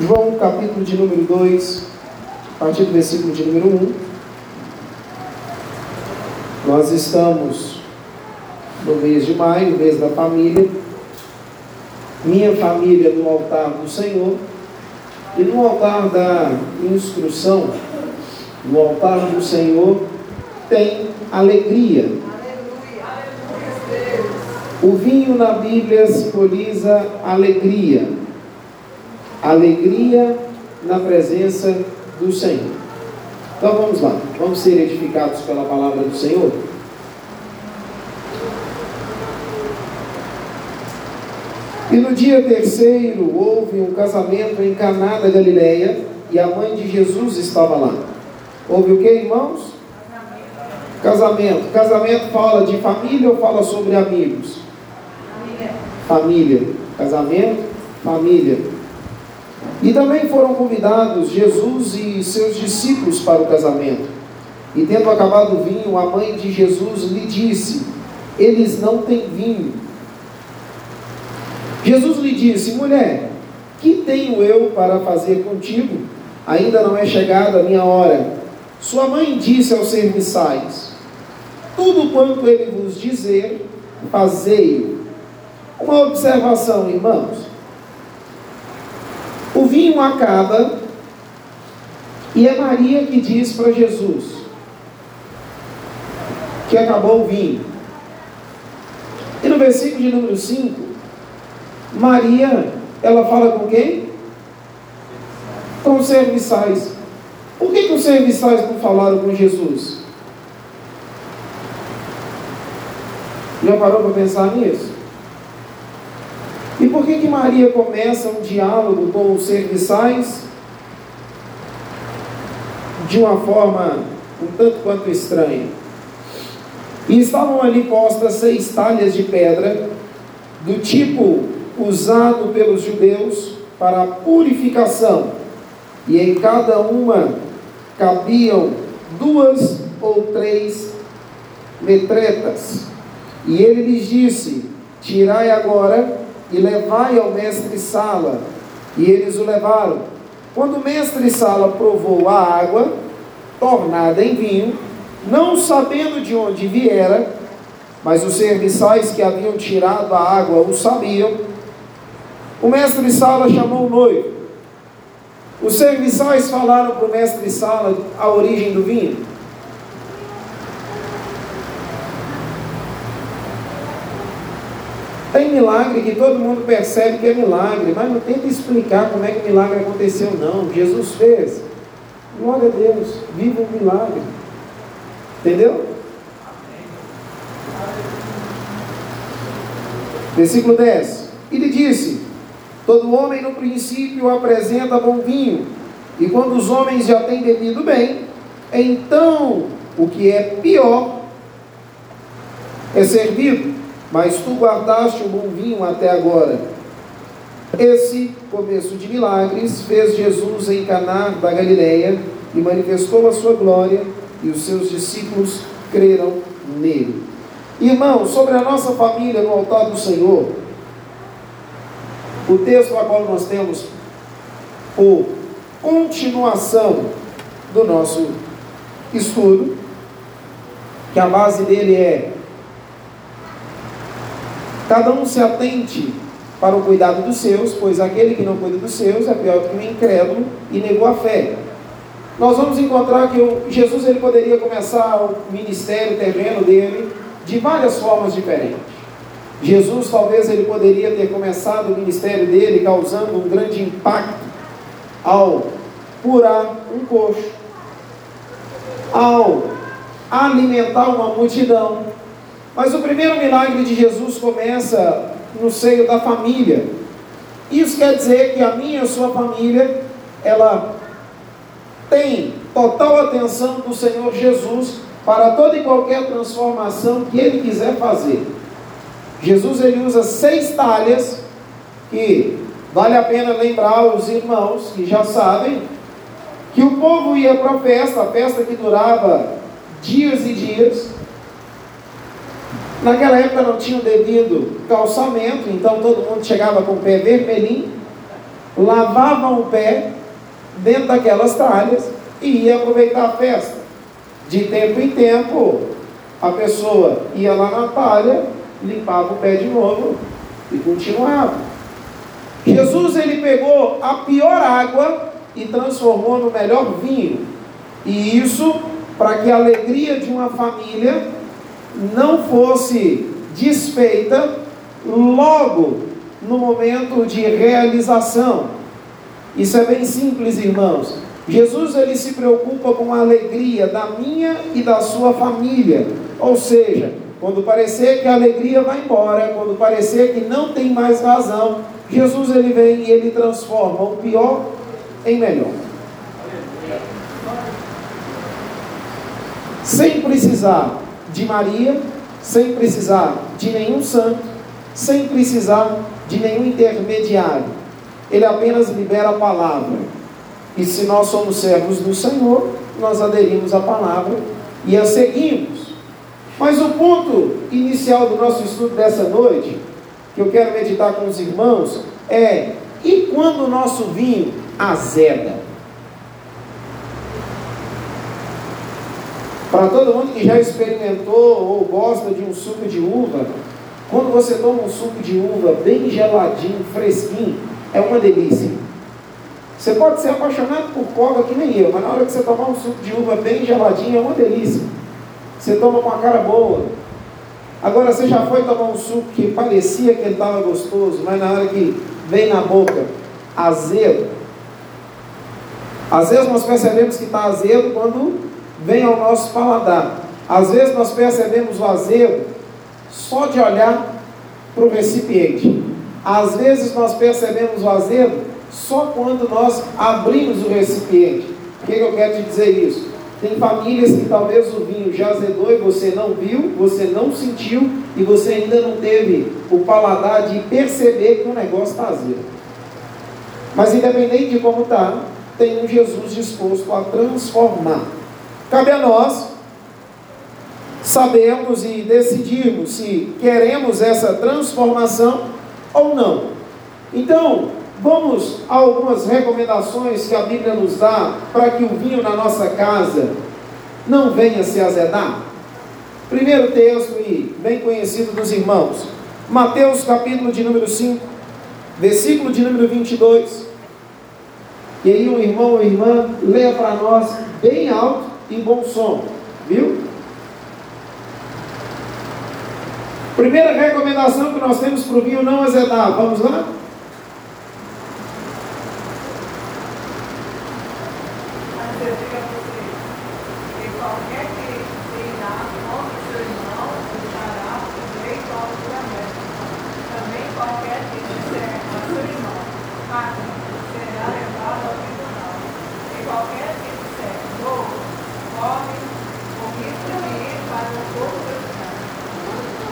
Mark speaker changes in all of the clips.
Speaker 1: João, capítulo de número 2, a partir do versículo de número 1. Nós estamos no mês de maio, mês da família. Minha família no altar do Senhor. E no altar da instrução, no altar do Senhor, tem alegria. O vinho na Bíblia simboliza alegria. Alegria na presença do Senhor. Então vamos lá, vamos ser edificados pela palavra do Senhor. E no dia terceiro houve um casamento em Caná da Galileia e a mãe de Jesus estava lá. Houve o que, irmãos? Casamento. Casamento fala de família ou fala sobre amigos? Família. Casamento, família. E também foram convidados Jesus e seus discípulos para o casamento. E tendo acabado o vinho, a mãe de Jesus lhe disse: Eles não têm vinho. Jesus lhe disse: Mulher, que tenho eu para fazer contigo? Ainda não é chegada a minha hora. Sua mãe disse aos serviçais: Tudo quanto ele vos dizer, fazei. Uma observação, irmãos. O vinho acaba e é Maria que diz para Jesus que acabou o vinho. E no versículo de número 5, Maria, ela fala com quem? Com os serviçais. Por que, que os serviçais não falaram com Jesus? Já parou para pensar nisso? E por que, que Maria começa um diálogo com os serviçais de uma forma um tanto quanto estranha? E estavam ali postas seis talhas de pedra, do tipo usado pelos judeus para a purificação, e em cada uma cabiam duas ou três metretas. E ele lhes disse: Tirai agora e levai ao mestre Sala. E eles o levaram. Quando o mestre Sala provou a água, tornada em vinho, não sabendo de onde viera, mas os serviçais que haviam tirado a água o sabiam, o mestre Sala chamou o noivo. Os serviçais falaram para o mestre Sala a origem do vinho. Tem milagre que todo mundo percebe que é milagre, mas não tenta explicar como é que o milagre aconteceu, não. Jesus fez. Glória a Deus, viva o milagre. Entendeu? Versículo 10. E lhe disse: Todo homem no princípio apresenta bom vinho, e quando os homens já têm bebido bem, então o que é pior é servido mas tu guardaste o bom vinho até agora. Esse começo de milagres fez Jesus em Caná da Galileia e manifestou a sua glória, e os seus discípulos creram nele. Irmãos, sobre a nossa família no altar do Senhor, o texto a qual nós temos por continuação do nosso estudo, que a base dele é Cada um se atente para o cuidado dos seus, pois aquele que não cuida dos seus é pior que o incrédulo e negou a fé. Nós vamos encontrar que Jesus ele poderia começar o ministério terreno dele de várias formas diferentes. Jesus talvez ele poderia ter começado o ministério dele causando um grande impacto ao curar um coxo, ao alimentar uma multidão, mas o primeiro milagre de Jesus começa no seio da família. Isso quer dizer que a minha e a sua família, ela tem total atenção do Senhor Jesus para toda e qualquer transformação que Ele quiser fazer. Jesus ele usa seis talhas que vale a pena lembrar os irmãos que já sabem que o povo ia para a festa, a festa que durava dias e dias, Naquela época não tinha o devido calçamento, então todo mundo chegava com o pé vermelhinho. lavavam o pé dentro daquelas talhas e ia aproveitar a festa. De tempo em tempo, a pessoa ia lá na talha, limpava o pé de novo e continuava. Jesus ele pegou a pior água e transformou no melhor vinho. E isso para que a alegria de uma família não fosse desfeita logo no momento de realização. Isso é bem simples, irmãos. Jesus ele se preocupa com a alegria da minha e da sua família. Ou seja, quando parecer que a alegria vai embora, quando parecer que não tem mais razão, Jesus ele vem e ele transforma o pior em melhor. Sem precisar de Maria, sem precisar de nenhum santo, sem precisar de nenhum intermediário. Ele apenas libera a palavra. E se nós somos servos do Senhor, nós aderimos à palavra e a seguimos. Mas o ponto inicial do nosso estudo dessa noite, que eu quero meditar com os irmãos, é: e quando o nosso vinho azeda? Para todo mundo que já experimentou ou gosta de um suco de uva, quando você toma um suco de uva bem geladinho, fresquinho, é uma delícia. Você pode ser apaixonado por coca que nem eu, mas na hora que você tomar um suco de uva bem geladinho, é uma delícia. Você toma com a cara boa. Agora você já foi tomar um suco que parecia que ele estava gostoso, mas na hora que vem na boca, azedo. Às vezes nós percebemos que está azedo quando vem ao nosso paladar. Às vezes nós percebemos o azedo só de olhar para o recipiente. Às vezes nós percebemos o azedo só quando nós abrimos o recipiente. O que, que eu quero te dizer isso? Tem famílias que talvez o vinho já azedou e você não viu, você não sentiu e você ainda não teve o paladar de perceber que o negócio está azedo. Mas independente de como está, tem um Jesus disposto a transformar. Cabe a nós sabermos e decidirmos se queremos essa transformação ou não. Então, vamos a algumas recomendações que a Bíblia nos dá para que o vinho na nossa casa não venha se azedar. Primeiro texto e bem conhecido dos irmãos, Mateus capítulo de número 5, versículo de número 22. E aí um irmão ou irmã leia para nós bem alto em bom som, viu? Primeira recomendação que nós temos para o vinho não azedar, vamos lá?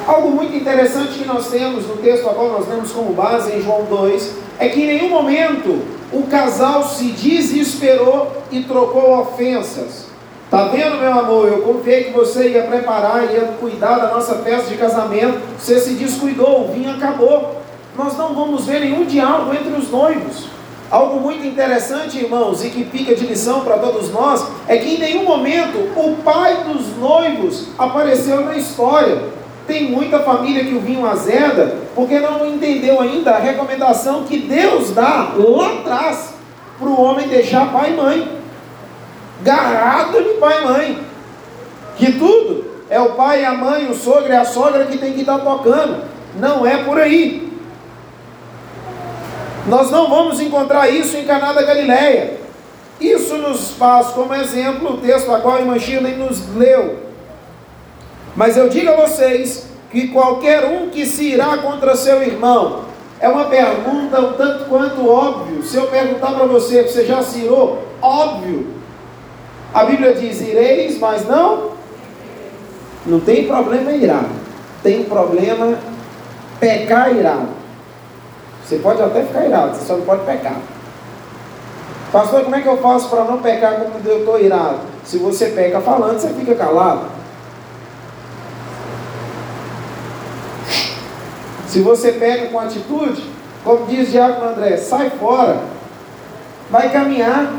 Speaker 1: Algo muito interessante que nós temos no texto agora, nós temos como base em João 2, é que em nenhum momento o casal se desesperou e trocou ofensas. Tá vendo, meu amor? Eu confiei que você ia preparar, ia cuidar da nossa festa de casamento. Você se descuidou, o vinho acabou. Nós não vamos ver nenhum diálogo entre os noivos. Algo muito interessante, irmãos, e que fica de lição para todos nós, é que em nenhum momento o pai dos noivos apareceu na história. Tem muita família que o vinho azeda porque não entendeu ainda a recomendação que Deus dá lá atrás para o homem deixar pai e mãe. Garrado de pai e mãe. Que tudo é o pai, a mãe, o sogro e a sogra que tem que estar tocando. Não é por aí. Nós não vamos encontrar isso em Caná da Galileia. Isso nos faz como exemplo o texto a qual irmã Shirley nos leu. Mas eu digo a vocês que qualquer um que se irá contra seu irmão, é uma pergunta um tanto quanto óbvio. Se eu perguntar para você, você já se irou? Óbvio. A Bíblia diz: ireis, mas não. Não tem problema irar. Tem problema pecar irado. Você pode até ficar irado, você só não pode pecar. Pastor, como é que eu faço para não pecar como eu estou irado? Se você peca falando, você fica calado. Se você pega com atitude, como diz Diácono André, sai fora. vai caminhar.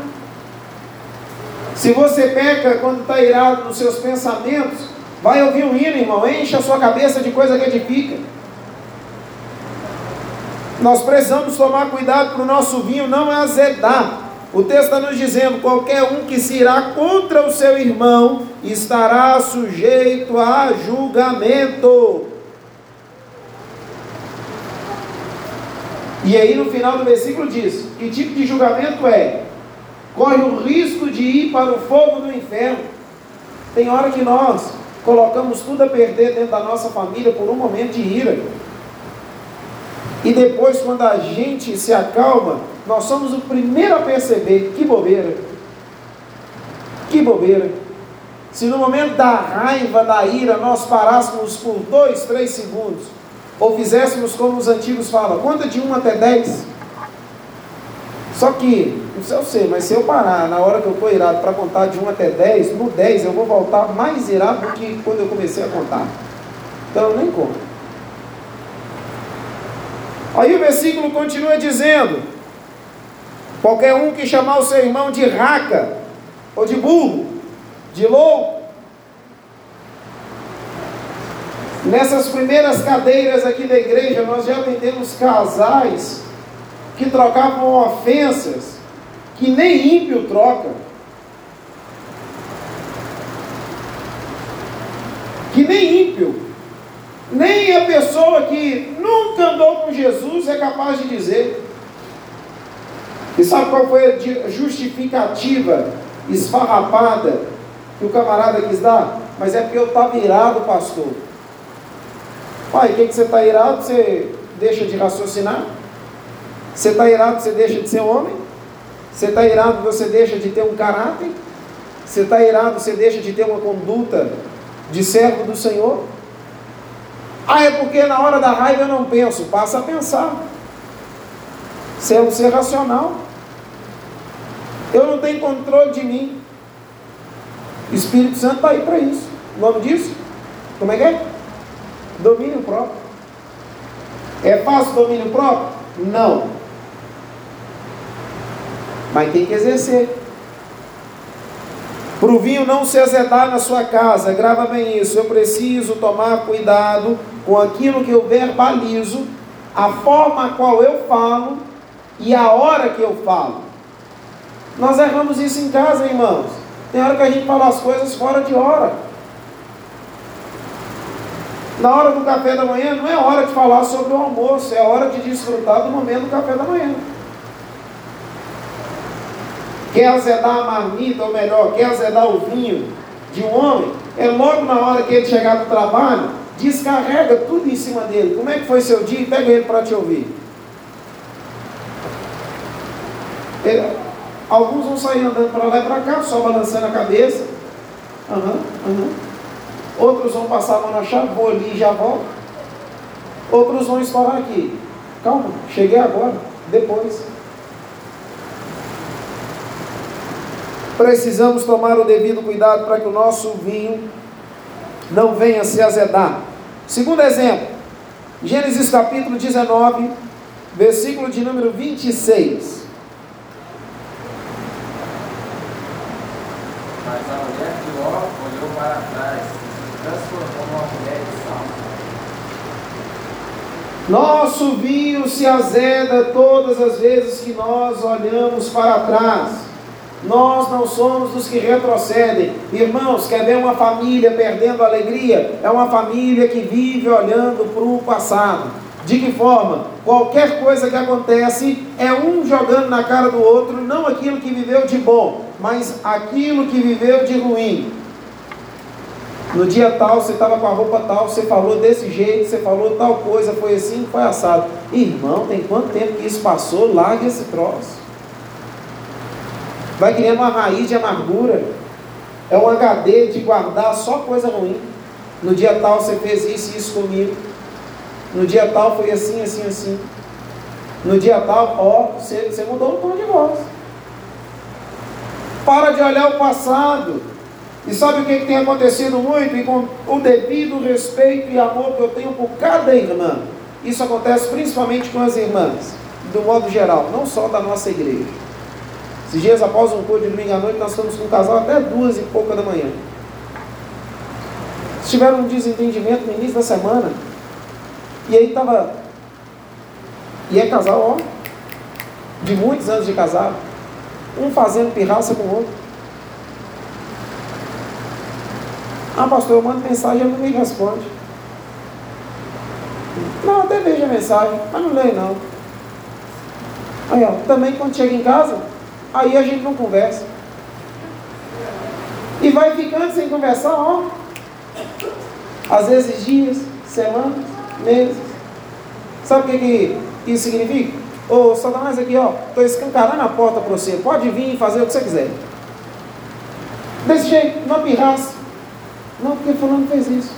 Speaker 1: Se você peca quando está irado nos seus pensamentos, vai ouvir um hino, irmão, enche a sua cabeça de coisa que edifica. Nós precisamos tomar cuidado para o nosso vinho não azedar. O texto está nos dizendo: qualquer um que se irá contra o seu irmão estará sujeito a julgamento. E aí no final do versículo diz: que tipo de julgamento é? Corre o risco de ir para o fogo do inferno. Tem hora que nós colocamos tudo a perder dentro da nossa família por um momento de ira. E depois, quando a gente se acalma, nós somos o primeiro a perceber que bobeira. Que bobeira. Se no momento da raiva, da ira, nós parássemos por dois, três segundos, ou fizéssemos como os antigos falam, conta de 1 até 10. Só que, não sei eu sei, mas se eu parar na hora que eu estou irado para contar de 1 até 10, no 10 eu vou voltar mais irado do que quando eu comecei a contar. Então eu nem conto. Aí o versículo continua dizendo: qualquer um que chamar o seu irmão de raca, ou de burro, de louco, nessas primeiras cadeiras aqui da igreja, nós já atendemos casais que trocavam ofensas que nem ímpio troca. Que nem ímpio nem a pessoa que nunca andou com Jesus é capaz de dizer. E sabe qual foi a justificativa esfarrapada que o camarada quis dar? Mas é porque eu estava irado, pastor. Pai, o que, que você está irado? Você deixa de raciocinar? Você está irado, você deixa de ser homem? Você está irado, você deixa de ter um caráter? Você está irado, você deixa de ter uma conduta de servo do Senhor? Ah, é porque na hora da raiva eu não penso. Passa a pensar. Ser um ser racional. Eu não tenho controle de mim. O Espírito Santo está aí para isso. O nome disso? Como é que é? Domínio próprio. É fácil domínio próprio? Não. Mas tem que exercer. Para o vinho não se azedar na sua casa, grava bem isso. Eu preciso tomar cuidado com aquilo que eu verbalizo, a forma a qual eu falo e a hora que eu falo. Nós erramos isso em casa, irmãos. Tem hora que a gente fala as coisas fora de hora. Na hora do café da manhã não é hora de falar sobre o almoço, é hora de desfrutar do momento do café da manhã. Quer azedar a marmita, ou melhor, quer azedar o vinho de um homem, é logo na hora que ele chegar do trabalho, descarrega tudo em cima dele. Como é que foi seu dia? Pega ele para te ouvir. Ele, alguns vão sair andando para lá e para cá, só balançando a cabeça. Uhum, uhum. Outros vão passar a mão na chave, vou ali e já volto. Outros vão estourar aqui. Calma, cheguei agora, depois. Precisamos tomar o devido cuidado para que o nosso vinho não venha se azedar. Segundo exemplo, Gênesis capítulo 19, versículo de número 26.
Speaker 2: Mas a mulher de Ló olhou para trás e se transformou numa mulher de sal.
Speaker 1: Nosso vinho se azeda todas as vezes que nós olhamos para trás. Nós não somos dos que retrocedem. Irmãos, quer ver uma família perdendo alegria? É uma família que vive olhando para o passado. De que forma? Qualquer coisa que acontece é um jogando na cara do outro, não aquilo que viveu de bom, mas aquilo que viveu de ruim. No dia tal, você estava com a roupa tal, você falou desse jeito, você falou tal coisa, foi assim, foi assado. Irmão, tem quanto tempo que isso passou? Larga esse troço vai criando uma raiz de amargura. É um HD de guardar só coisa ruim. No dia tal você fez isso e isso comigo. No dia tal foi assim, assim, assim. No dia tal, ó, você, você mudou o tom de voz. Para de olhar o passado. E sabe o que, que tem acontecido muito? E com o devido respeito e amor que eu tenho por cada irmã. Isso acontece principalmente com as irmãs, do modo geral, não só da nossa igreja. Esses dias após um culto de domingo à noite, nós estamos com um casal até duas e pouca da manhã. Eles tiveram um desentendimento no início da semana. E aí estava. E é casal, ó. De muitos anos de casado. Um fazendo pirraça com o outro. Ah, pastor, eu mando mensagem e ele não me responde. Não, até vejo a mensagem, mas não leio não. Aí, ó, também quando chega em casa, aí a gente não conversa. E vai ficando sem conversar, ó. Às vezes dias, semanas, meses. Sabe o que, que isso significa? Ô Satanás aqui, ó, estou escancarando a porta para você. Pode vir e fazer o que você quiser. Desse jeito, não pirraça. Não, porque fulano fez isso.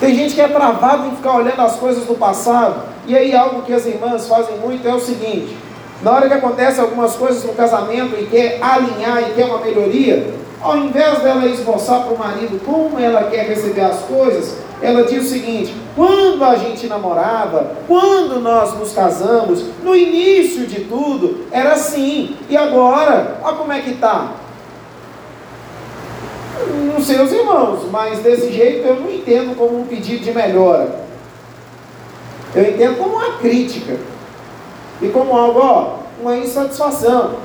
Speaker 1: Tem gente que é travado em ficar olhando as coisas do passado. E aí algo que as irmãs fazem muito é o seguinte: na hora que acontece algumas coisas no casamento e quer alinhar e quer uma melhoria, ao invés dela esboçar para o marido como ela quer receber as coisas, ela diz o seguinte: quando a gente namorava, quando nós nos casamos, no início de tudo, era assim, e agora, olha como é que está não sei os irmãos, mas desse jeito eu não entendo como um pedido de melhora. Eu entendo como uma crítica. E como algo, ó, uma insatisfação.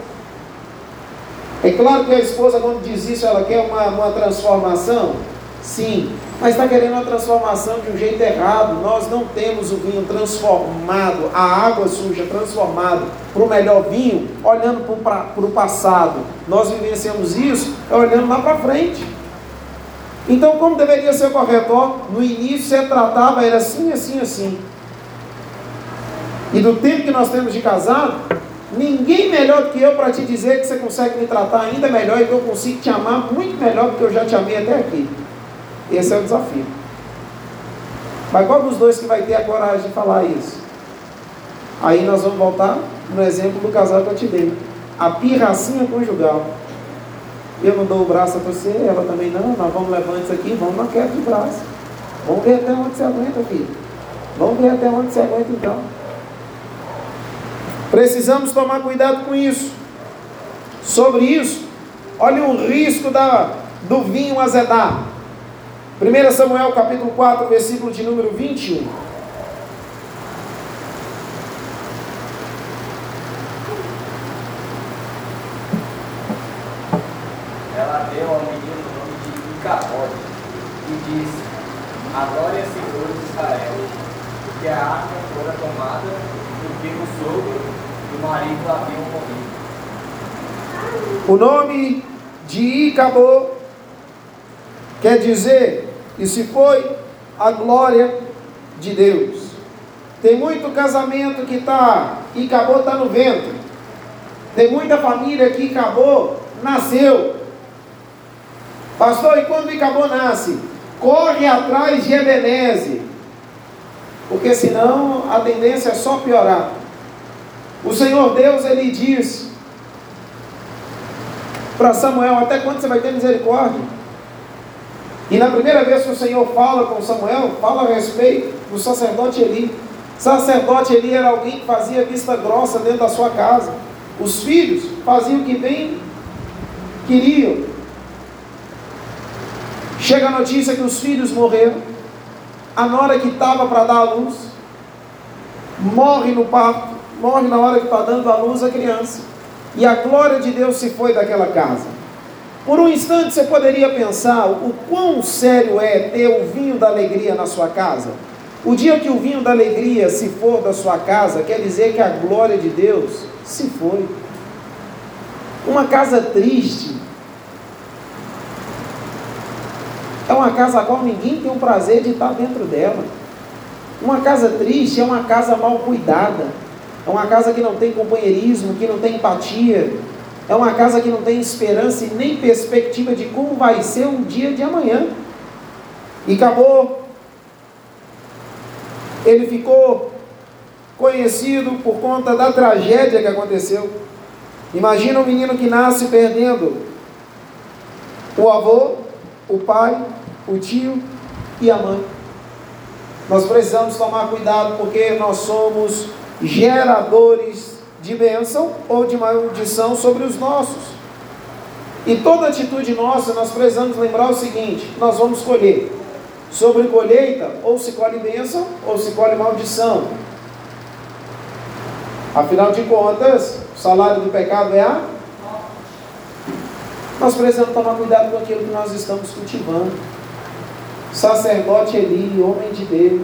Speaker 1: É claro que a esposa, quando diz isso, ela quer uma, uma transformação. Sim, mas está querendo uma transformação de um jeito errado. Nós não temos o vinho transformado, a água suja transformada para o melhor vinho, olhando para o passado. Nós vivenciamos isso olhando lá para frente. Então, como deveria ser correto? Ó, no início você tratava, era assim, assim, assim. E do tempo que nós temos de casado, ninguém melhor do que eu para te dizer que você consegue me tratar ainda melhor e que eu consigo te amar muito melhor do que eu já te amei até aqui. Esse é o desafio. Mas qual dos dois que vai ter a coragem de falar isso? Aí nós vamos voltar no exemplo do casal que eu te dei. A pirracinha conjugal. Eu não dou o braço a você, ela também não. Nós vamos levar isso aqui, vamos na queda de braço. Vamos ver até onde você aguenta, filho. Vamos ver até onde você aguenta então. Precisamos tomar cuidado com isso. Sobre isso, olha o risco da, do vinho azedar. 1 Samuel capítulo 4, versículo de número 21.
Speaker 2: Ela deu ao menino o nome de Icabode e disse: A glória é Senhor de Israel, porque a arca fora tomada, porque o sogro e o marido haviam morrido.
Speaker 1: O nome de Icabô quer dizer e se foi a glória de Deus. Tem muito casamento que está e acabou está no ventre. Tem muita família que acabou nasceu. Pastor, e quando acabou nasce? Corre atrás de Ebenezer. Porque senão a tendência é só piorar. O Senhor Deus, ele diz para Samuel: Até quando você vai ter misericórdia? E na primeira vez que o Senhor fala com Samuel, fala a respeito do sacerdote Eli. Sacerdote Eli era alguém que fazia vista grossa dentro da sua casa. Os filhos faziam o que bem queriam. Chega a notícia que os filhos morreram. A nora que estava para dar a luz morre no parto, morre na hora que está dando a luz a criança. E a glória de Deus se foi daquela casa. Por um instante você poderia pensar o quão sério é ter o vinho da alegria na sua casa. O dia que o vinho da alegria se for da sua casa, quer dizer que a glória de Deus se foi. Uma casa triste é uma casa a qual ninguém tem o prazer de estar dentro dela. Uma casa triste é uma casa mal cuidada, é uma casa que não tem companheirismo, que não tem empatia, é uma casa que não tem esperança e nem perspectiva de como vai ser um dia de amanhã. E acabou. Ele ficou conhecido por conta da tragédia que aconteceu. Imagina um menino que nasce perdendo o avô, o pai, o tio e a mãe. Nós precisamos tomar cuidado porque nós somos geradores de bênção ou de maldição sobre os nossos. E toda atitude nossa, nós precisamos lembrar o seguinte: nós vamos colher. Sobre colheita, ou se colhe bênção, ou se colhe maldição. Afinal de contas, o salário do pecado é a. Nós precisamos tomar cuidado com aquilo que nós estamos cultivando. Sacerdote Eli, homem de Deus,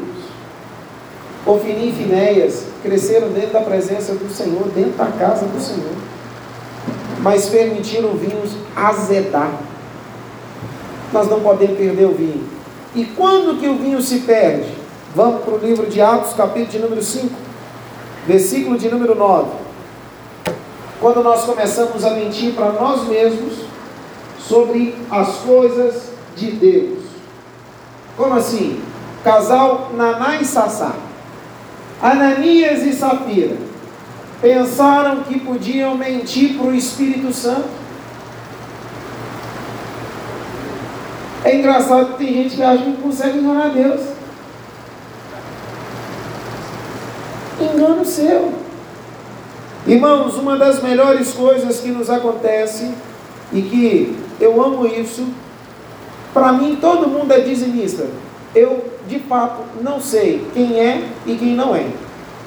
Speaker 1: Ofini e Finéias cresceram dentro da presença do Senhor, dentro da casa do Senhor mas permitiram o vinho azedar. Nós não podemos perder o vinho. E quando que o vinho se perde? Vamos para o livro de Atos, capítulo de número 5, versículo de número 9. Quando nós começamos a mentir para nós mesmos sobre as coisas de Deus. Como assim? Casal Naná e Sassá. Ananias e Safira pensaram que podiam mentir para o Espírito Santo. É engraçado que tem gente que acha que consegue enganar Deus. Engano seu. Irmãos, uma das melhores coisas que nos acontece, e que eu amo isso, para mim todo mundo é dizimista. Eu, de fato, não sei quem é e quem não é.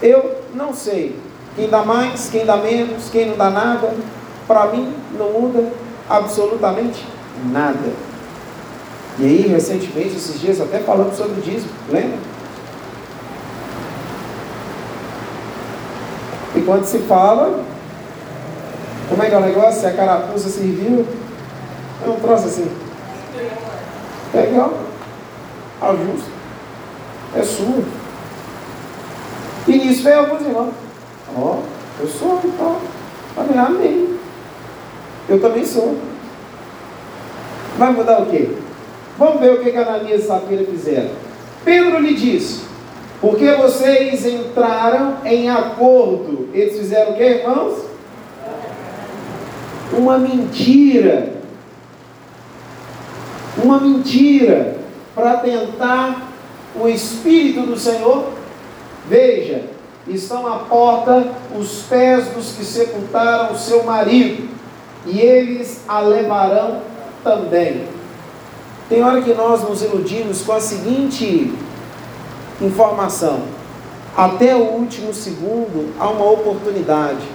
Speaker 1: Eu não sei quem dá mais, quem dá menos, quem não dá nada. Para mim, não muda absolutamente nada. E aí, recentemente, esses dias, até falando sobre o dízimo, lembra? E quando se fala, como é que é o negócio? Se a carapuça serviu, é um troço assim. Legal. Ajusta. É sua. E nisso veio alguns irmãos. Ó, oh, eu sou, então. Falei, amém. Eu também sou. Vai mudar o quê? Vamos ver o que, que Ananias e Safira fizeram. Pedro lhe disse: Porque vocês entraram em acordo. Eles fizeram o que, irmãos? Uma mentira. Uma mentira para tentar o Espírito do Senhor. Veja, estão à porta os pés dos que sepultaram o seu marido, e eles a levarão também. Tem hora que nós nos iludimos com a seguinte informação: até o último segundo há uma oportunidade.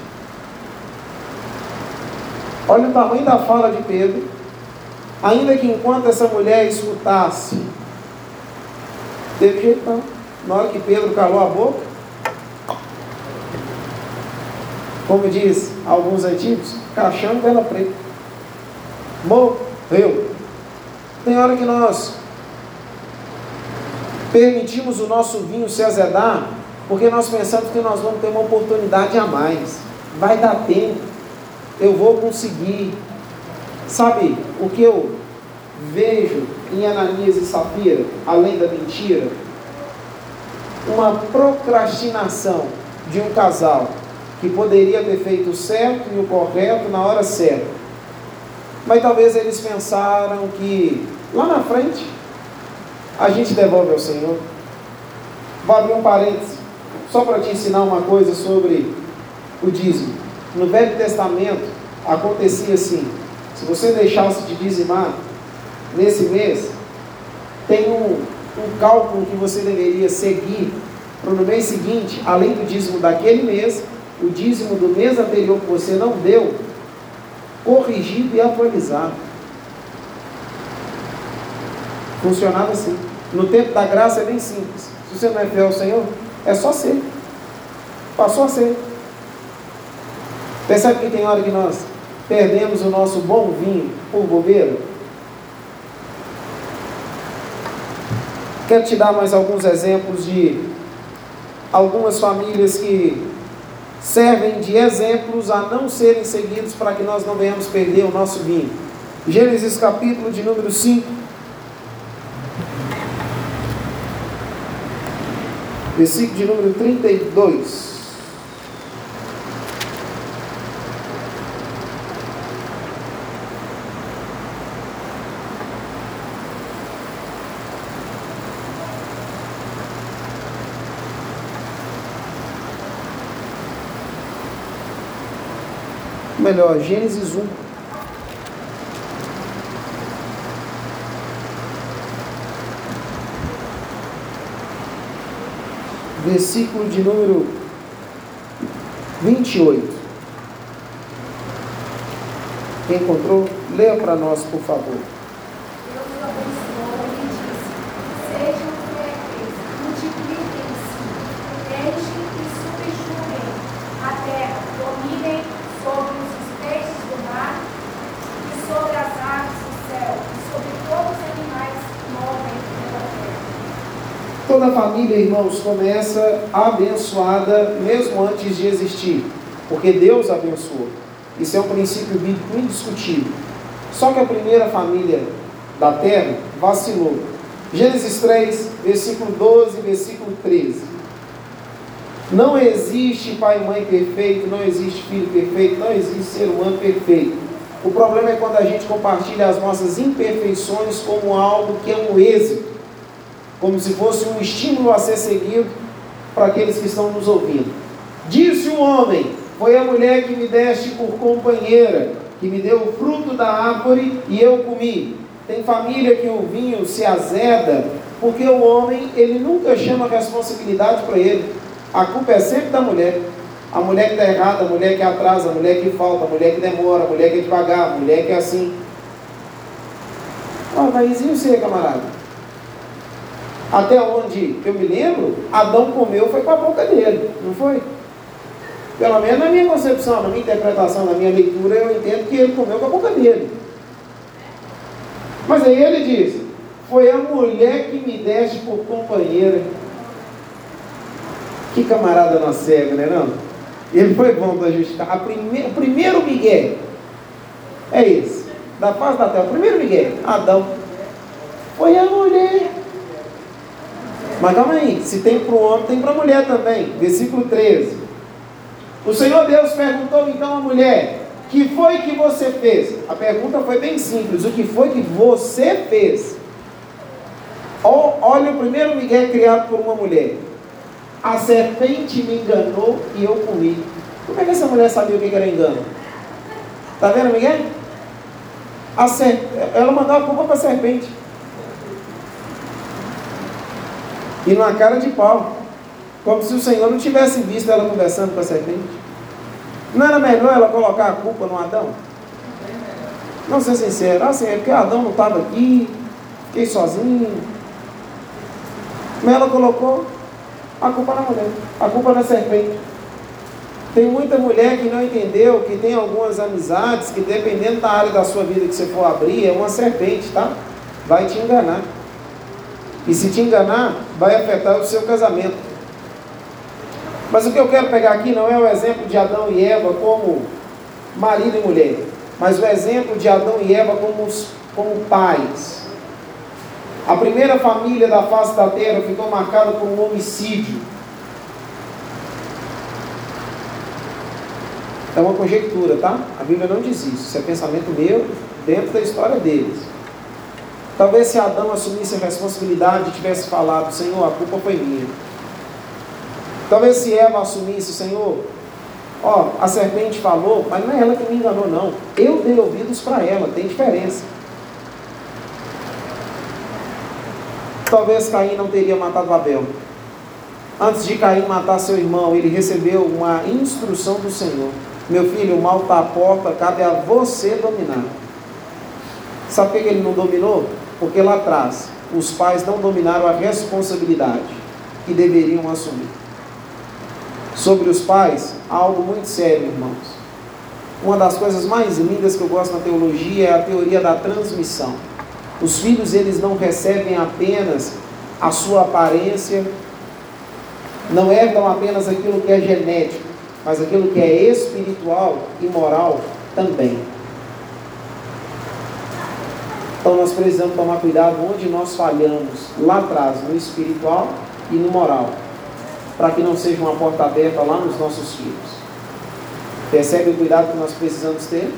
Speaker 1: Olha o tamanho da fala de Pedro. Ainda que enquanto essa mulher escutasse, teve jeito não. Na hora que Pedro calou a boca, como diz alguns antigos, caixão vela preta. Morreu. Tem hora que nós permitimos o nosso vinho se azedar, porque nós pensamos que nós vamos ter uma oportunidade a mais. Vai dar tempo. Eu vou conseguir. Sabe o que eu vejo em Ananias e Safira, além da mentira? Uma procrastinação de um casal que poderia ter feito o certo e o correto na hora certa. Mas talvez eles pensaram que lá na frente a gente devolve ao Senhor. Vou abrir um parênteses, só para te ensinar uma coisa sobre o dízimo. No Velho Testamento acontecia assim: se você deixasse de dizimar nesse mês, tem um, um cálculo que você deveria seguir para no mês seguinte, além do dízimo daquele mês, o dízimo do mês anterior que você não deu, corrigido e atualizado. Funcionava assim. No tempo da graça é bem simples. Se você não é fiel ao Senhor, é só ser. Passou a ser. Percebe que tem hora que nós perdemos o nosso bom vinho por bobeira? Quero te dar mais alguns exemplos de algumas famílias que servem de exemplos a não serem seguidos para que nós não venhamos perder o nosso vinho. Gênesis capítulo de número 5. Versículo de número 32. Melhor, Gênesis 1. Versículo de número 28. Quem encontrou? Leia para nós, por favor. Toda a família, irmãos, começa abençoada mesmo antes de existir, porque Deus abençoou. Isso é um princípio bíblico indiscutível. Só que a primeira família da terra vacilou. Gênesis 3, versículo 12, versículo 13. Não existe pai e mãe perfeito, não existe filho perfeito, não existe ser humano perfeito. O problema é quando a gente compartilha as nossas imperfeições como algo que é um êxito como se fosse um estímulo a ser seguido para aqueles que estão nos ouvindo. Disse o homem: Foi a mulher que me deste por companheira, que me deu o fruto da árvore e eu comi. Tem família que o vinho se azeda, porque o homem, ele nunca chama responsabilidade para ele. A culpa é sempre da mulher. A mulher que está errada, a mulher que atrasa, a mulher que falta, a mulher que demora, a mulher que é devagar, a mulher que é assim. Ah, mas e você, camarada? Até onde eu me lembro, Adão comeu foi com a boca dele, não foi? Pelo menos na minha concepção, na minha interpretação, na minha leitura, eu entendo que ele comeu com a boca dele. Mas aí ele diz: Foi a mulher que me deste por companheira. Que camarada na cega, né? Não? Ele foi bom para justificar. A prime... O primeiro Miguel é esse. Da face da terra. O primeiro Miguel, Adão. Foi a mulher. Mas calma aí, se tem para o homem, tem para a mulher também. Versículo 13. O Senhor Deus perguntou então à mulher: Que foi que você fez? A pergunta foi bem simples: O que foi que você fez? Olha o primeiro Miguel criado por uma mulher. A serpente me enganou e eu comi. Como é que essa mulher sabia o que era engano? Está vendo, Miguel? Serp... Ela mandou a culpa para a serpente. E numa cara de pau, como se o Senhor não tivesse visto ela conversando com a serpente. Não era melhor ela colocar a culpa no Adão? Não ser sincero, assim, é porque Adão não estava aqui, fiquei sozinho. Mas ela colocou a culpa na mulher, a culpa na serpente. Tem muita mulher que não entendeu que tem algumas amizades que, dependendo da área da sua vida que você for abrir, é uma serpente, tá? Vai te enganar. E se te enganar, vai afetar o seu casamento. Mas o que eu quero pegar aqui não é o exemplo de Adão e Eva como marido e mulher, mas o exemplo de Adão e Eva como, como pais. A primeira família da face da terra ficou marcada por um homicídio. É uma conjectura, tá? A Bíblia não diz isso. Isso é pensamento meu dentro da história deles. Talvez se Adão assumisse a responsabilidade e tivesse falado, Senhor, a culpa foi minha. Talvez se Eva assumisse, Senhor, ó, a serpente falou, mas não é ela que me enganou, não. Eu dei ouvidos para ela, tem diferença. Talvez Caim não teria matado Abel. Antes de Caim matar seu irmão, ele recebeu uma instrução do Senhor. Meu filho, o mal está à porta, cabe a você dominar. Sabe por que ele não dominou? Porque lá atrás, os pais não dominaram a responsabilidade que deveriam assumir. Sobre os pais, algo muito sério, irmãos. Uma das coisas mais lindas que eu gosto na teologia é a teoria da transmissão. Os filhos, eles não recebem apenas a sua aparência, não herdam apenas aquilo que é genético, mas aquilo que é espiritual e moral também. Então nós precisamos tomar cuidado onde nós falhamos, lá atrás, no espiritual e no moral, para que não seja uma porta aberta lá nos nossos filhos. Percebe o cuidado que nós precisamos ter?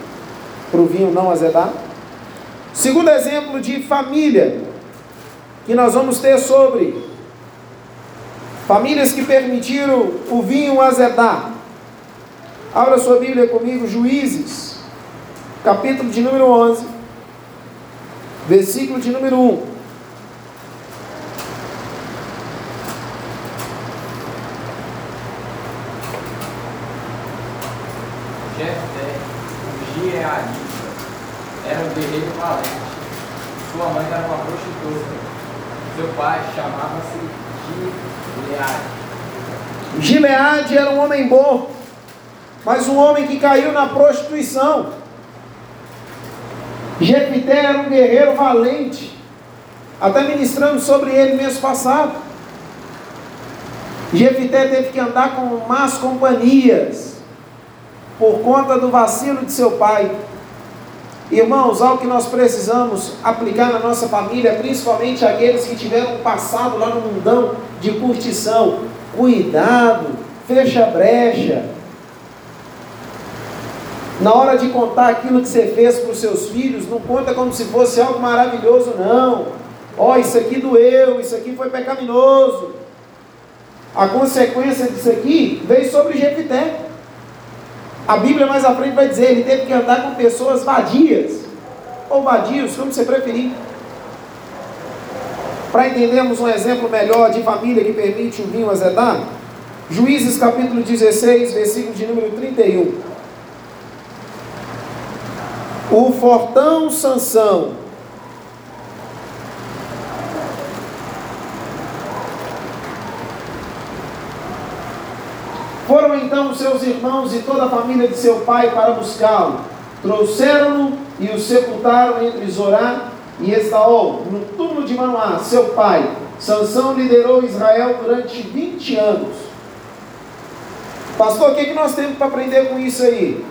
Speaker 1: Para o vinho não azedar? Segundo exemplo de família, que nós vamos ter sobre famílias que permitiram o vinho azedar. Abra sua Bíblia comigo, Juízes, capítulo de número 11, versículo de número 1.
Speaker 2: Jefté, o Gileadita, era um guerreiro valente. Sua mãe era uma prostituta. Seu pai chamava-se Gileade.
Speaker 1: Gileade era um homem bom, mas um homem que caiu na prostituição. Jefité era um guerreiro valente, até ministrando sobre ele mês passado. Jefité teve que andar com más companhias, por conta do vacilo de seu pai. Irmãos, algo que nós precisamos aplicar na nossa família, principalmente aqueles que tiveram passado lá no mundão de curtição. Cuidado, fecha brecha, na hora de contar aquilo que você fez para os seus filhos, não conta como se fosse algo maravilhoso, não. Ó, oh, isso aqui doeu, isso aqui foi pecaminoso. A consequência disso aqui veio sobre Jefité. A Bíblia mais à frente vai dizer, ele teve que andar com pessoas vadias, ou vadios, como você preferir. Para entendermos um exemplo melhor de família que permite o vinho azedar, Juízes capítulo 16, versículo de número 31 o fortão Sansão. Foram então seus irmãos e toda a família de seu pai para buscá-lo. Trouxeram-no e o sepultaram entre Zorá e Estaol, no túmulo de Manoá, seu pai. Sansão liderou Israel durante 20 anos. Pastor, o que, que nós temos para aprender com isso aí?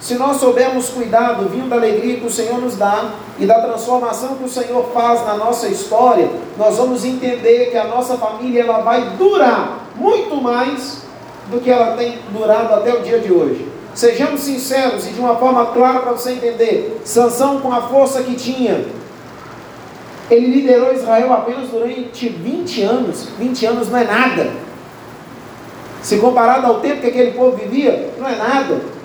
Speaker 1: Se nós soubermos cuidar do vinho da alegria que o Senhor nos dá e da transformação que o Senhor faz na nossa história, nós vamos entender que a nossa família ela vai durar muito mais do que ela tem durado até o dia de hoje. Sejamos sinceros e de uma forma clara para você entender. Sansão com a força que tinha, ele liderou Israel apenas durante 20 anos. 20 anos não é nada. Se comparado ao tempo que aquele povo vivia, não é nada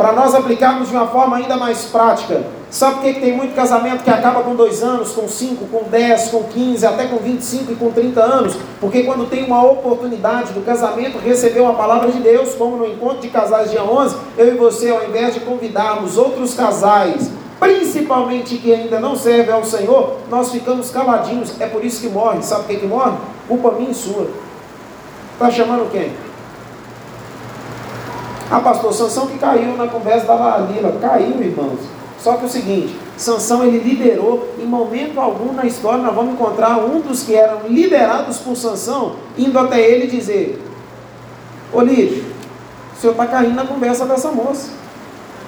Speaker 1: para nós aplicarmos de uma forma ainda mais prática. Sabe por que, tem muito casamento que acaba com dois anos, com cinco, com dez, com quinze, até com 25 e com 30 anos? Porque quando tem uma oportunidade do casamento receber uma palavra de Deus, como no encontro de casais dia 11, eu e você, ao invés de convidarmos outros casais, principalmente que ainda não servem ao Senhor, nós ficamos caladinhos. É por isso que morre. Sabe por que, que morre? Culpa minha e sua. Está chamando quem? Ah, pastor, Sansão que caiu na conversa da Lalila. Caiu, irmãos. Só que o seguinte, Sansão ele liderou, em momento algum na história nós vamos encontrar um dos que eram liderados por Sansão, indo até ele dizer, ô Lídio, o senhor está caindo na conversa dessa moça.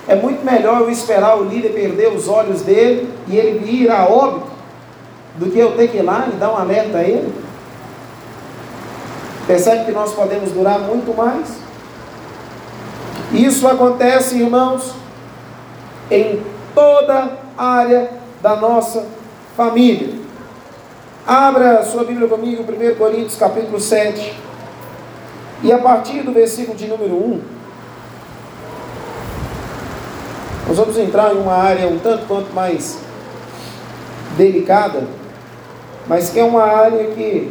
Speaker 1: É muito melhor eu esperar o líder perder os olhos dele e ele vir a óbito, do que eu ter que ir lá e dar um alerta a ele. Percebe que nós podemos durar muito mais? Isso acontece, irmãos, em toda área da nossa família. Abra sua Bíblia comigo, 1 Coríntios capítulo 7. E a partir do versículo de número 1, nós vamos entrar em uma área um tanto quanto mais delicada, mas que é uma área que,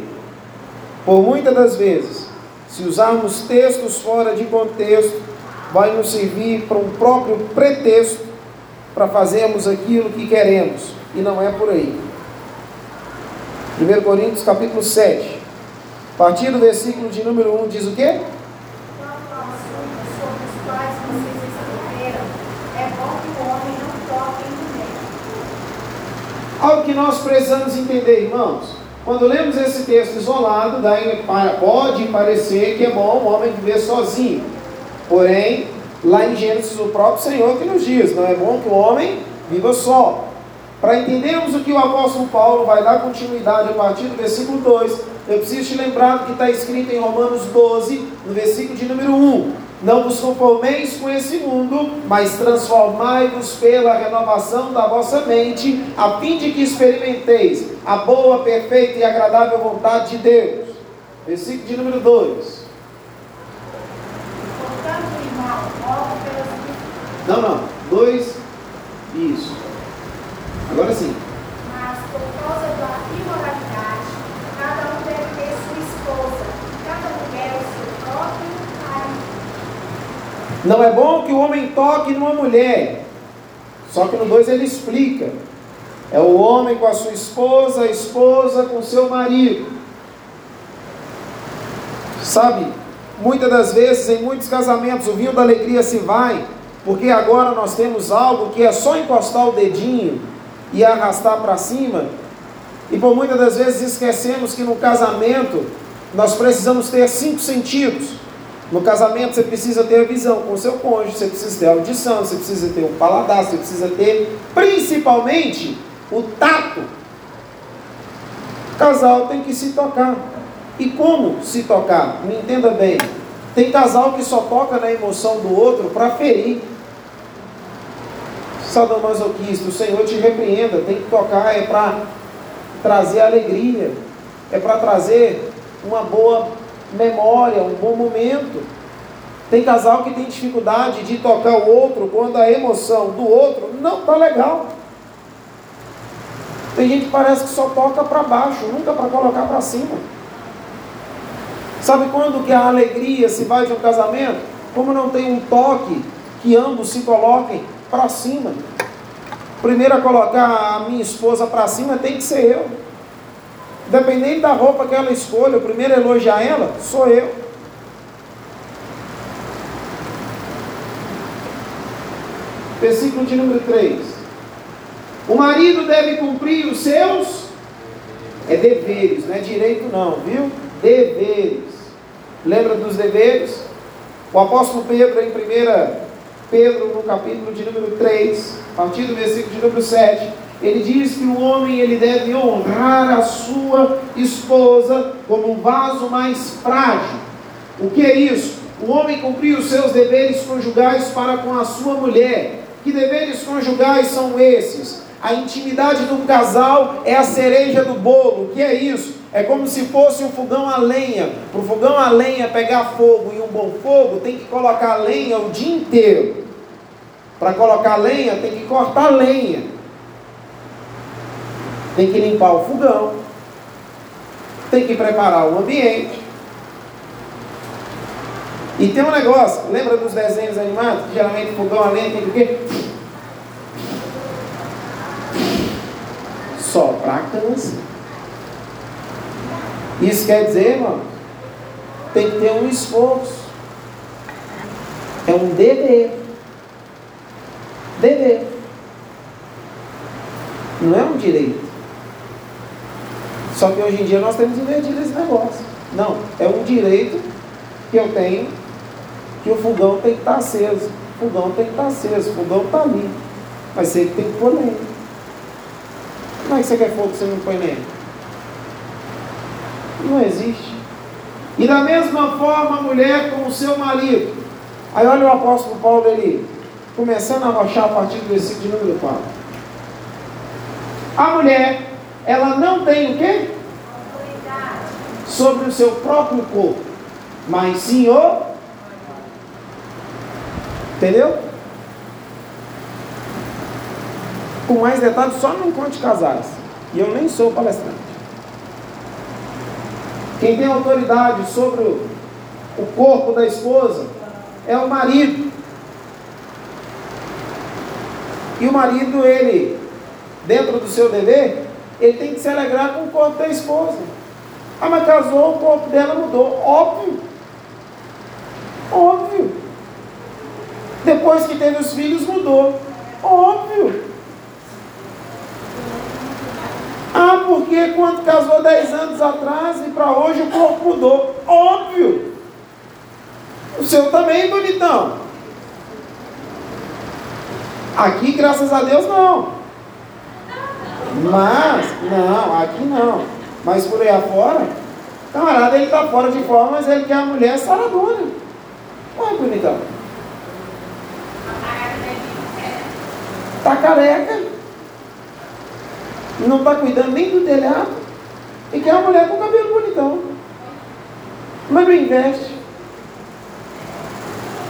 Speaker 1: por muitas das vezes, se usarmos textos fora de contexto, vai nos servir para um próprio pretexto para fazermos aquilo que queremos. E não é por aí. 1 Coríntios capítulo 7. A partir do versículo de número 1 diz o quê? Algo que nós precisamos entender, irmãos. Quando lemos esse texto isolado, pode parecer que é bom um homem viver sozinho. Porém, lá em Gênesis, o próprio Senhor que nos diz: não é bom que o homem viva só. Para entendermos o que o apóstolo Paulo vai dar continuidade a partir do versículo 2, eu preciso te lembrar do que está escrito em Romanos 12, no versículo de número 1. Não vos conformeis com esse mundo, mas transformai-vos pela renovação da vossa mente, a fim de que experimenteis a boa, perfeita e agradável vontade de Deus. Versículo de número 2. Não, não. Dois. Isso. Agora sim.
Speaker 3: Mas por causa da imoralidade, cada um deve ter sua esposa, cada mulher o seu próprio marido.
Speaker 1: Não é bom que o homem toque numa mulher. Só que no 2 ele explica. É o homem com a sua esposa, a esposa com seu marido. Sabe, muitas das vezes, em muitos casamentos, o vinho da alegria se vai, porque agora nós temos algo que é só encostar o dedinho e arrastar para cima, e por muitas das vezes esquecemos que no casamento nós precisamos ter cinco sentidos. No casamento você precisa ter a visão com seu cônjuge, você precisa ter a audição, você precisa ter o paladar, você precisa ter principalmente o tato. O casal tem que se tocar. E como se tocar? Me entenda bem. Tem casal que só toca na emoção do outro para ferir. Sadomasoquista, o Senhor te repreenda. Tem que tocar é para trazer alegria, é para trazer uma boa memória, um bom momento. Tem casal que tem dificuldade de tocar o outro quando a emoção do outro não está legal. Tem gente que parece que só toca para baixo, nunca para colocar para cima. Sabe quando que a alegria se vai de um casamento? Como não tem um toque que ambos se coloquem para cima. Primeiro a colocar a minha esposa para cima tem que ser eu. Dependendo da roupa que ela escolha, o primeiro a elogiar ela sou eu. Versículo de número 3. O marido deve cumprir os seus é deveres, não é direito não, viu? Deveres. Lembra dos deveres? O apóstolo Pedro, em 1 Pedro, no capítulo de número 3, a partir do versículo de número 7, ele diz que o homem ele deve honrar a sua esposa como um vaso mais frágil. O que é isso? O homem cumprir os seus deveres conjugais para com a sua mulher. Que deveres conjugais são esses? A intimidade de um casal é a cereja do bolo. O que é isso? É como se fosse um fogão a lenha. Para o fogão a lenha pegar fogo e um bom fogo, tem que colocar lenha o dia inteiro. Para colocar lenha, tem que cortar lenha. Tem que limpar o fogão. Tem que preparar o ambiente. E tem um negócio, lembra dos desenhos animados? Que geralmente fogão a lenha tem o quê? Soprar cansa. Isso quer dizer, irmão, tem que ter um esforço. É um dever. Dever. Não é um direito. Só que hoje em dia nós temos invertido esse negócio. Não, é um direito que eu tenho que o fogão tem que estar aceso. O fogão tem que estar aceso, o fogão está ali. Mas você tem que pôr lenha. Como é que você quer fogo se você não põe lenha? Não existe. E da mesma forma a mulher com o seu marido. Aí olha o apóstolo Paulo ali, começando a rochar a partir do versículo de número 4. A mulher, ela não tem o quê? Sobre o seu próprio corpo, mas sim o. Entendeu? Com mais detalhes, só no encontro de casais. E eu nem sou palestrante. Quem tem autoridade sobre o corpo da esposa é o marido. E o marido, ele, dentro do seu dever, ele tem que se alegrar com o corpo da esposa. Ah, mas casou, o corpo dela mudou. Óbvio. Óbvio. Depois que teve os filhos, mudou. Óbvio. Ah, porque quando casou 10 anos atrás e para hoje o corpo mudou. Óbvio. O seu também, bonitão. Aqui, graças a Deus, não. Mas, não, aqui não. Mas por aí afora, camarada, ele está fora de forma, mas ele quer a mulher saradona. Olha, bonitão. Está careca não está cuidando nem do telhado, e quer uma mulher com cabelo bonitão. Mas não investe.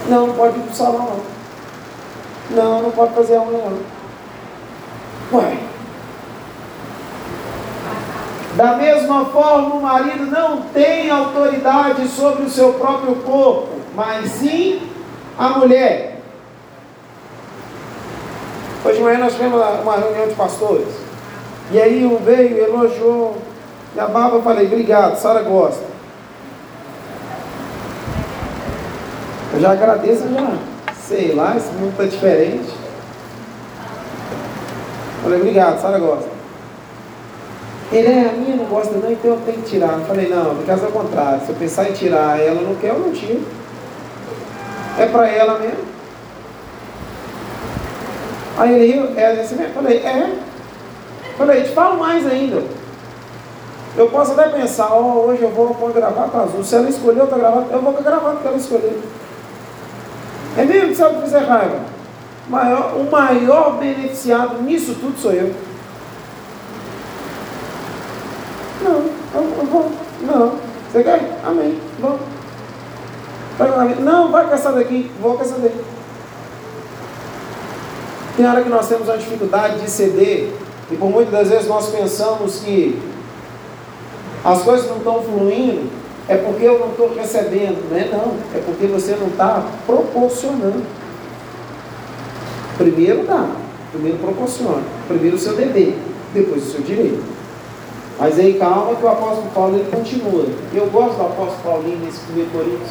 Speaker 1: Não, não pode ir para o salão não. Não, não pode fazer a unha não. Ué. Da mesma forma, o marido não tem autoridade sobre o seu próprio corpo, mas sim a mulher. Hoje de manhã nós tivemos uma reunião de pastores. E aí um veio, elogiou. E a barba eu falei, obrigado, Sara gosta. Eu já agradeço, já. Sei lá, esse mundo está diferente. Falei, obrigado, Sara gosta. Ele é, a minha não gosta não, então eu tenho que tirar. Eu falei, não, por causa do contrário. Se eu pensar em tirar, ela não quer, eu não tiro. É para ela mesmo. Aí ele riu, é assim mesmo? Falei, é. Falei, te falo mais ainda. Eu posso até pensar, ó, oh, hoje eu vou com a gravata azul. Se ela escolher outra gravata, eu vou com a gravata que ela escolher. É mesmo que sabe fizer raiva. Maior, o maior beneficiado nisso tudo sou eu. Não, eu, eu vou. Não. Você quer? Amém. Vamos. Não, vai com essa daqui. Vou com essa daqui. Tem hora que nós temos uma dificuldade de ceder. E por muitas das vezes nós pensamos que as coisas não estão fluindo é porque eu não estou recebendo, não é não, é porque você não está proporcionando. Primeiro dá, primeiro proporciona, primeiro o seu dever, depois o seu direito. Mas aí calma que o apóstolo Paulo ele continua. Eu gosto do apóstolo Paulinho nesse primeiro Coríntios.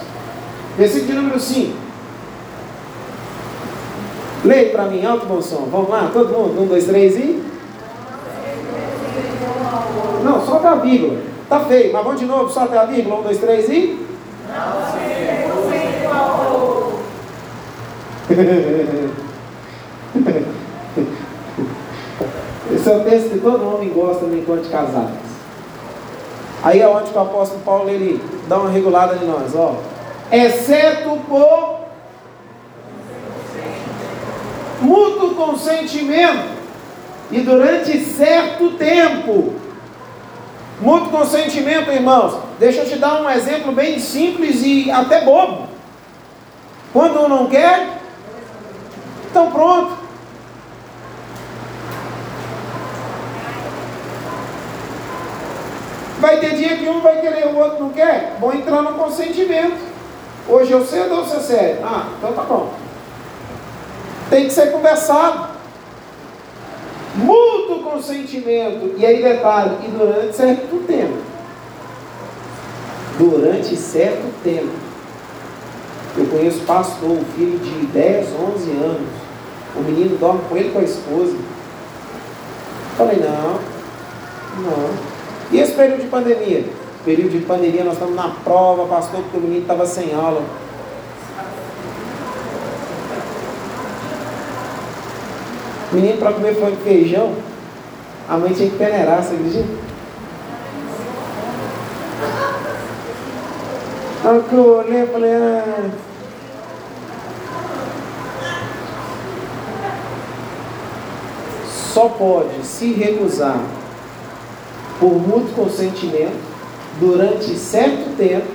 Speaker 1: Versículo número 5. Leia para mim, alto som. Vamos lá, todo mundo? Um, dois, três e. Não, solta a Bíblia. Tá feio, mas vamos de novo, só a vírgula. Um, dois, três e. Não se ao Esse é o texto que todo homem gosta de casados. Aí é onde o apóstolo Paulo ele dá uma regulada em nós, ó. Exceto por mútuo consentimento e durante certo tempo muito consentimento, irmãos. Deixa eu te dar um exemplo bem simples e até bobo. Quando um não quer, então pronto. Vai ter dia que um vai querer, o outro não quer. Vou entrar no consentimento. Hoje eu cedo ou você cede? Ah, então tá bom. Tem que ser conversado mútuo consentimento, e aí detalhe, e durante certo tempo. Durante certo tempo. Eu conheço pastor, filho de 10, 11 anos. O menino dorme com ele com a esposa. Falei, não, não. E esse período de pandemia? Período de pandemia, nós estamos na prova, pastor, porque o menino estava sem aula. Menino para comer foi feijão, a mãe tinha que peneirar, você acredita? Aí eu olhei, falei, ah. Só pode se recusar por muito consentimento durante certo tempo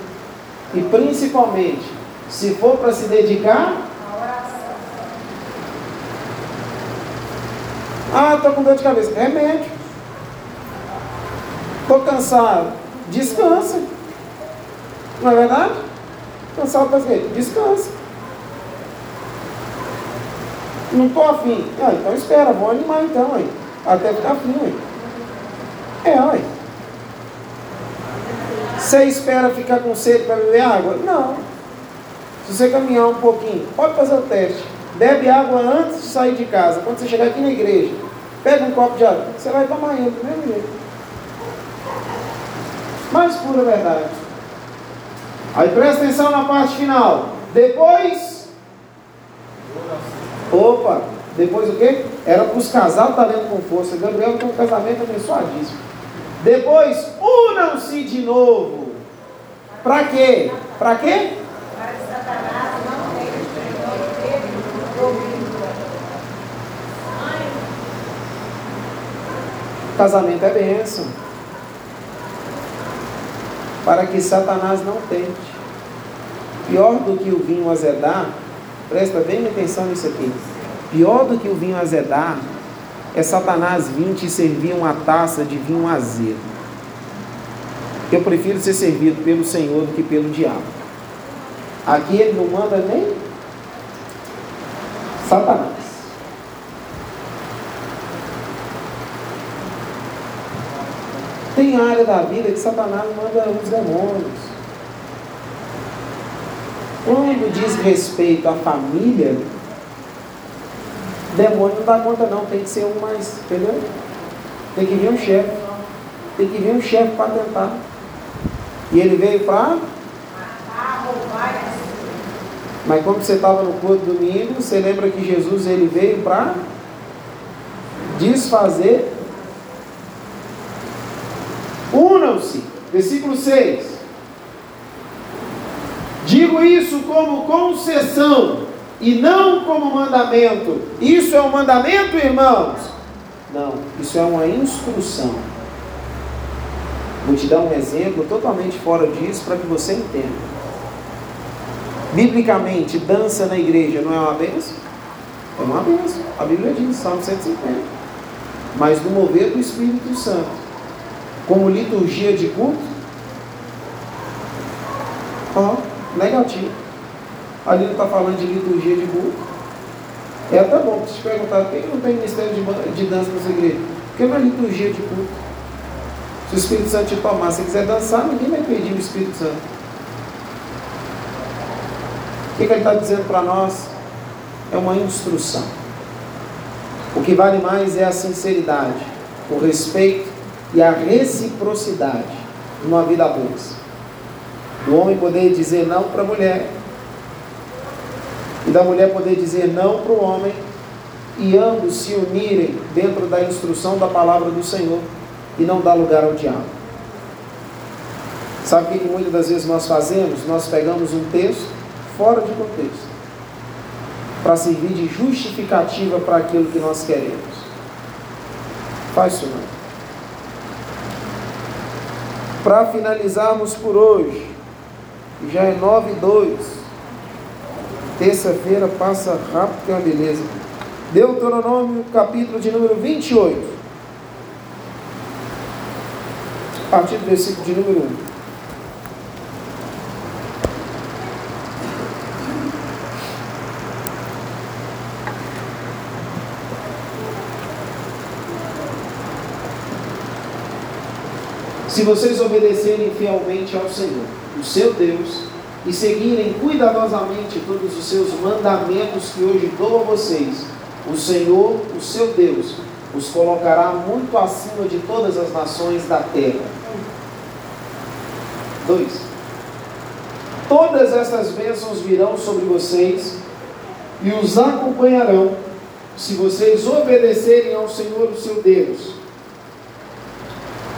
Speaker 1: e principalmente se for para se dedicar Ah, estou com dor de cabeça. Remédio. Estou cansado. Descansa. Não é verdade? Cansado o quê? Descansa. Não estou afim. Ah, então espera, vou animar então, aí. Até ficar afim, aí. É, aí. Você espera ficar com sede para beber água? Não. Se você caminhar um pouquinho, pode fazer o teste. Bebe água antes de sair de casa. Quando você chegar aqui na igreja, Pega um copo de água, você vai tomar ele do mesmo jeito. Mais pura verdade. Aí presta atenção na parte final. Depois. Opa! Depois o quê? Era para os casais talento com força. Gabriel tem um casamento abençoadíssimo. Depois, unam-se de novo. Para quê? Para quê? Para que Satanás não tenha Casamento é bênção. Para que Satanás não tente. Pior do que o vinho azedar, presta bem atenção nisso aqui. Pior do que o vinho azedar é Satanás vir te servir uma taça de vinho azedo. Eu prefiro ser servido pelo Senhor do que pelo diabo. Aqui ele não manda nem Satanás. Tem área da vida que Satanás manda os demônios. Quando diz respeito à família, demônio não dá conta não, tem que ser um mais, entendeu? Tem que vir um chefe. Tem que vir um chefe para tentar. E ele veio para. Mas quando você estava no culto domingo, você lembra que Jesus ele veio para desfazer Unam-se. Versículo 6. Digo isso como concessão e não como mandamento. Isso é um mandamento, irmãos? Não, isso é uma instrução. Vou te dar um exemplo totalmente fora disso para que você entenda. Biblicamente, dança na igreja não é uma benção? É uma benção. A Bíblia diz, Salmo 150. Mas no mover do Espírito Santo como liturgia de culto? Ó, oh, negativo. Ali não está falando de liturgia de culto. É até bom se perguntar por que não tem ministério de, de dança nessa igreja? Porque não é liturgia de culto. Se o Espírito Santo te tomar, se quiser dançar, ninguém vai pedir o Espírito Santo. O que, que ele está dizendo para nós? É uma instrução. O que vale mais é a sinceridade, o respeito e a reciprocidade numa vida a O homem poder dizer não para a mulher, e da mulher poder dizer não para o homem, e ambos se unirem dentro da instrução da palavra do Senhor e não dar lugar ao diabo. Sabe o que, que muitas das vezes nós fazemos? Nós pegamos um texto fora de contexto para servir de justificativa para aquilo que nós queremos. Faz isso não para finalizarmos por hoje, já é 9 e 2. Terça-feira passa rápido, que é uma beleza. Deuteronômio, capítulo de número 28. A partir do versículo de número 1. Se vocês obedecerem fielmente ao Senhor, o seu Deus, e seguirem cuidadosamente todos os seus mandamentos que hoje dou a vocês, o Senhor, o seu Deus, os colocará muito acima de todas as nações da terra. 2. Todas essas bênçãos virão sobre vocês e os acompanharão se vocês obedecerem ao Senhor, o seu Deus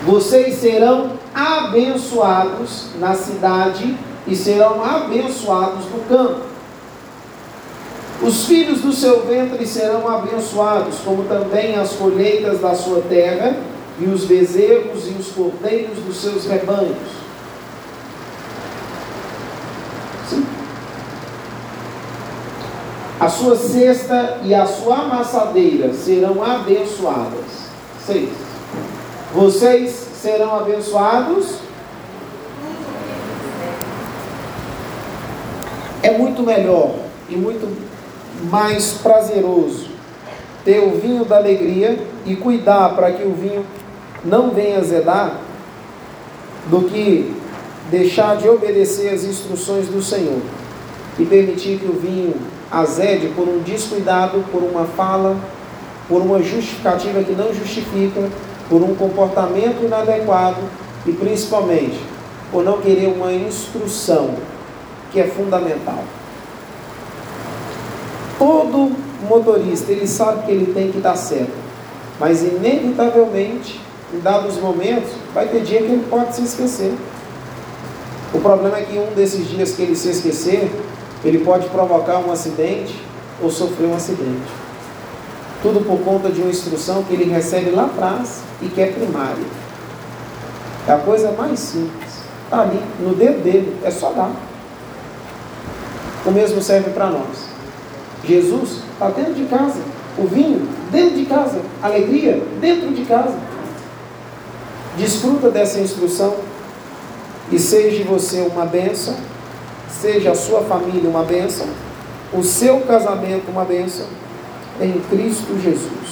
Speaker 1: vocês serão abençoados na cidade e serão abençoados no campo. Os filhos do seu ventre serão abençoados, como também as colheitas da sua terra, e os bezerros e os cordeiros dos seus rebanhos. Sim. A sua cesta e a sua amassadeira serão abençoadas. Seis. Vocês serão abençoados. É muito melhor e muito mais prazeroso ter o vinho da alegria e cuidar para que o vinho não venha azedar do que deixar de obedecer as instruções do Senhor e permitir que o vinho azede por um descuidado, por uma fala, por uma justificativa que não justifica por um comportamento inadequado e principalmente por não querer uma instrução que é fundamental. Todo motorista ele sabe que ele tem que dar certo, mas inevitavelmente, em dados momentos, vai ter dia que ele pode se esquecer. O problema é que um desses dias que ele se esquecer, ele pode provocar um acidente ou sofrer um acidente. Tudo por conta de uma instrução que ele recebe lá atrás e que é primária. É a coisa mais simples. Está ali, no dedo dele, é só dar. O mesmo serve para nós. Jesus está dentro de casa. O vinho dentro de casa. Alegria dentro de casa. Desfruta dessa instrução e seja você uma bênção, seja a sua família uma bênção, o seu casamento uma bênção, em Cristo Jesus.